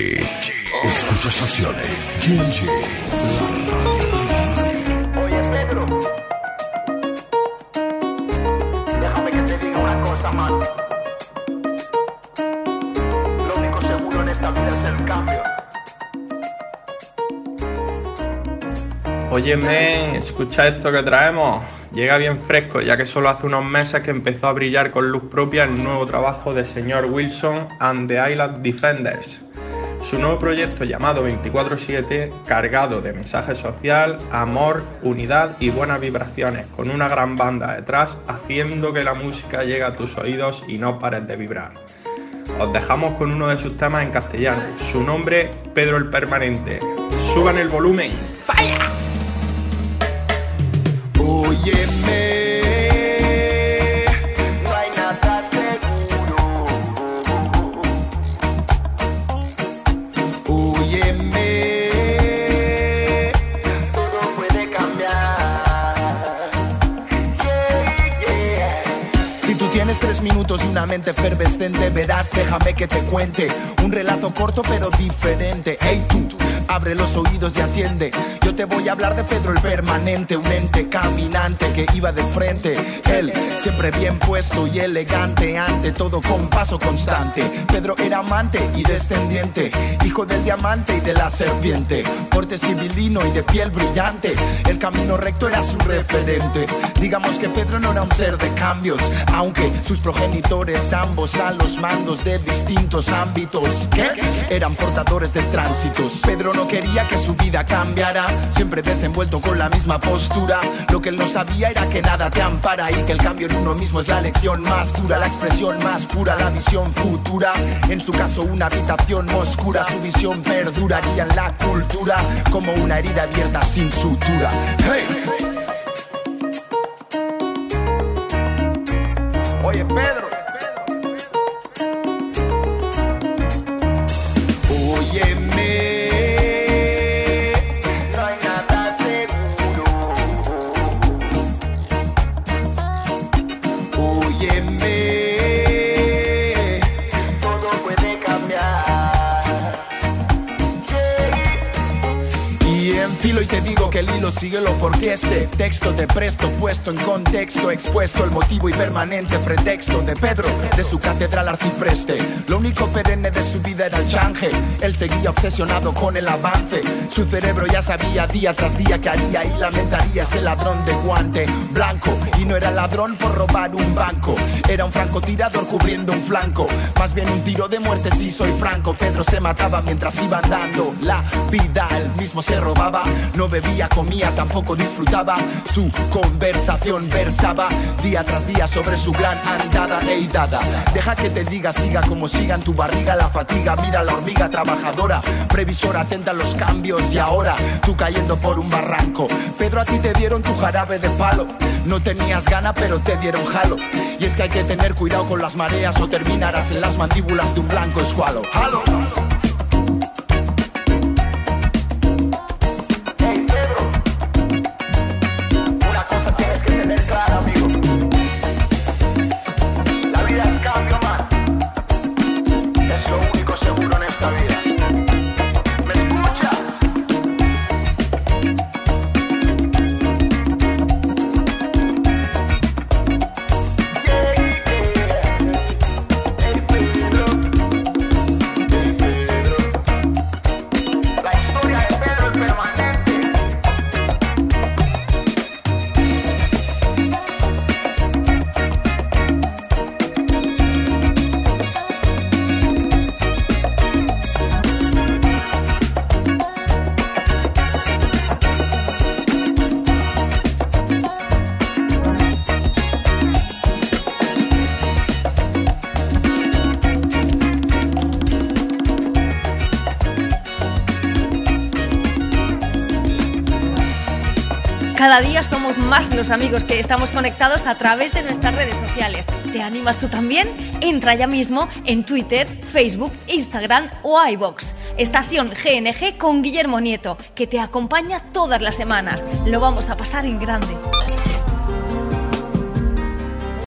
Escucha estaciones. Oye, Pedro. Déjame que te diga una cosa, man. Lo único seguro en esta vida es el cambio. Oye, men, escucha esto que traemos. Llega bien fresco, ya que solo hace unos meses que empezó a brillar con luz propia el nuevo trabajo de señor Wilson and the Island Defenders. Su nuevo proyecto llamado 24-7, cargado de mensaje social, amor, unidad y buenas vibraciones, con una gran banda detrás, haciendo que la música llegue a tus oídos y no pares de vibrar. Os dejamos con uno de sus temas en castellano. Su nombre, Pedro el Permanente. Suban el volumen. ¡Falla! Tienes tres minutos y una mente efervescente, verás, déjame que te cuente. Un relato corto pero diferente. Hey tú, abre los oídos y atiende. Yo te voy a hablar de Pedro el Permanente, un ente caminante que iba de frente. Él, siempre bien puesto y elegante, ante todo con paso constante. Pedro era amante y descendiente, hijo del diamante y de la serpiente. Porte civilino y de piel brillante, el camino recto era su referente. Digamos que Pedro no era un ser de cambios, aunque sus progenitores, ambos a los mandos de distintos ámbitos, que eran portadores de tránsitos. Pedro no quería que su vida cambiara, siempre desenvuelto con la misma postura. Lo que él no sabía era que nada te ampara y que el cambio en uno mismo es la lección más dura, la expresión más pura, la visión futura. En su caso, una habitación oscura, su visión perduraría en la cultura como una herida abierta sin sutura. Hey. Oye, Pedro. Y enfilo y te digo que el hilo síguelo porque este texto te presto puesto en contexto expuesto el motivo y permanente pretexto de Pedro de su catedral arcipreste. Lo único perenne de su vida era el change. Él seguía obsesionado con el avance. Su cerebro ya sabía día tras día que haría y lamentaría este ladrón de guante blanco. Y no era ladrón por robar un banco. Era un francotirador cubriendo un flanco. Más bien un tiro de muerte si soy franco. Pedro se mataba mientras iba andando la vida. Él mismo se robaba no bebía comía tampoco disfrutaba. Su conversación versaba día tras día sobre su gran andada e dada deja que te diga siga como siga en tu barriga la fatiga. Mira la hormiga trabajadora previsora atenta a los cambios. Y ahora tú cayendo por un barranco. Pedro a ti te dieron tu jarabe de palo. No tenías gana pero te dieron jalo. Y es que hay que tener cuidado con las mareas o terminarás en las mandíbulas de un blanco escualo. Jalo Cada día somos más los amigos que estamos conectados a través de nuestras redes sociales. ¿Te animas tú también? Entra ya mismo en Twitter, Facebook, Instagram o iBox. Estación GNG con Guillermo Nieto, que te acompaña todas las semanas. Lo vamos a pasar en grande.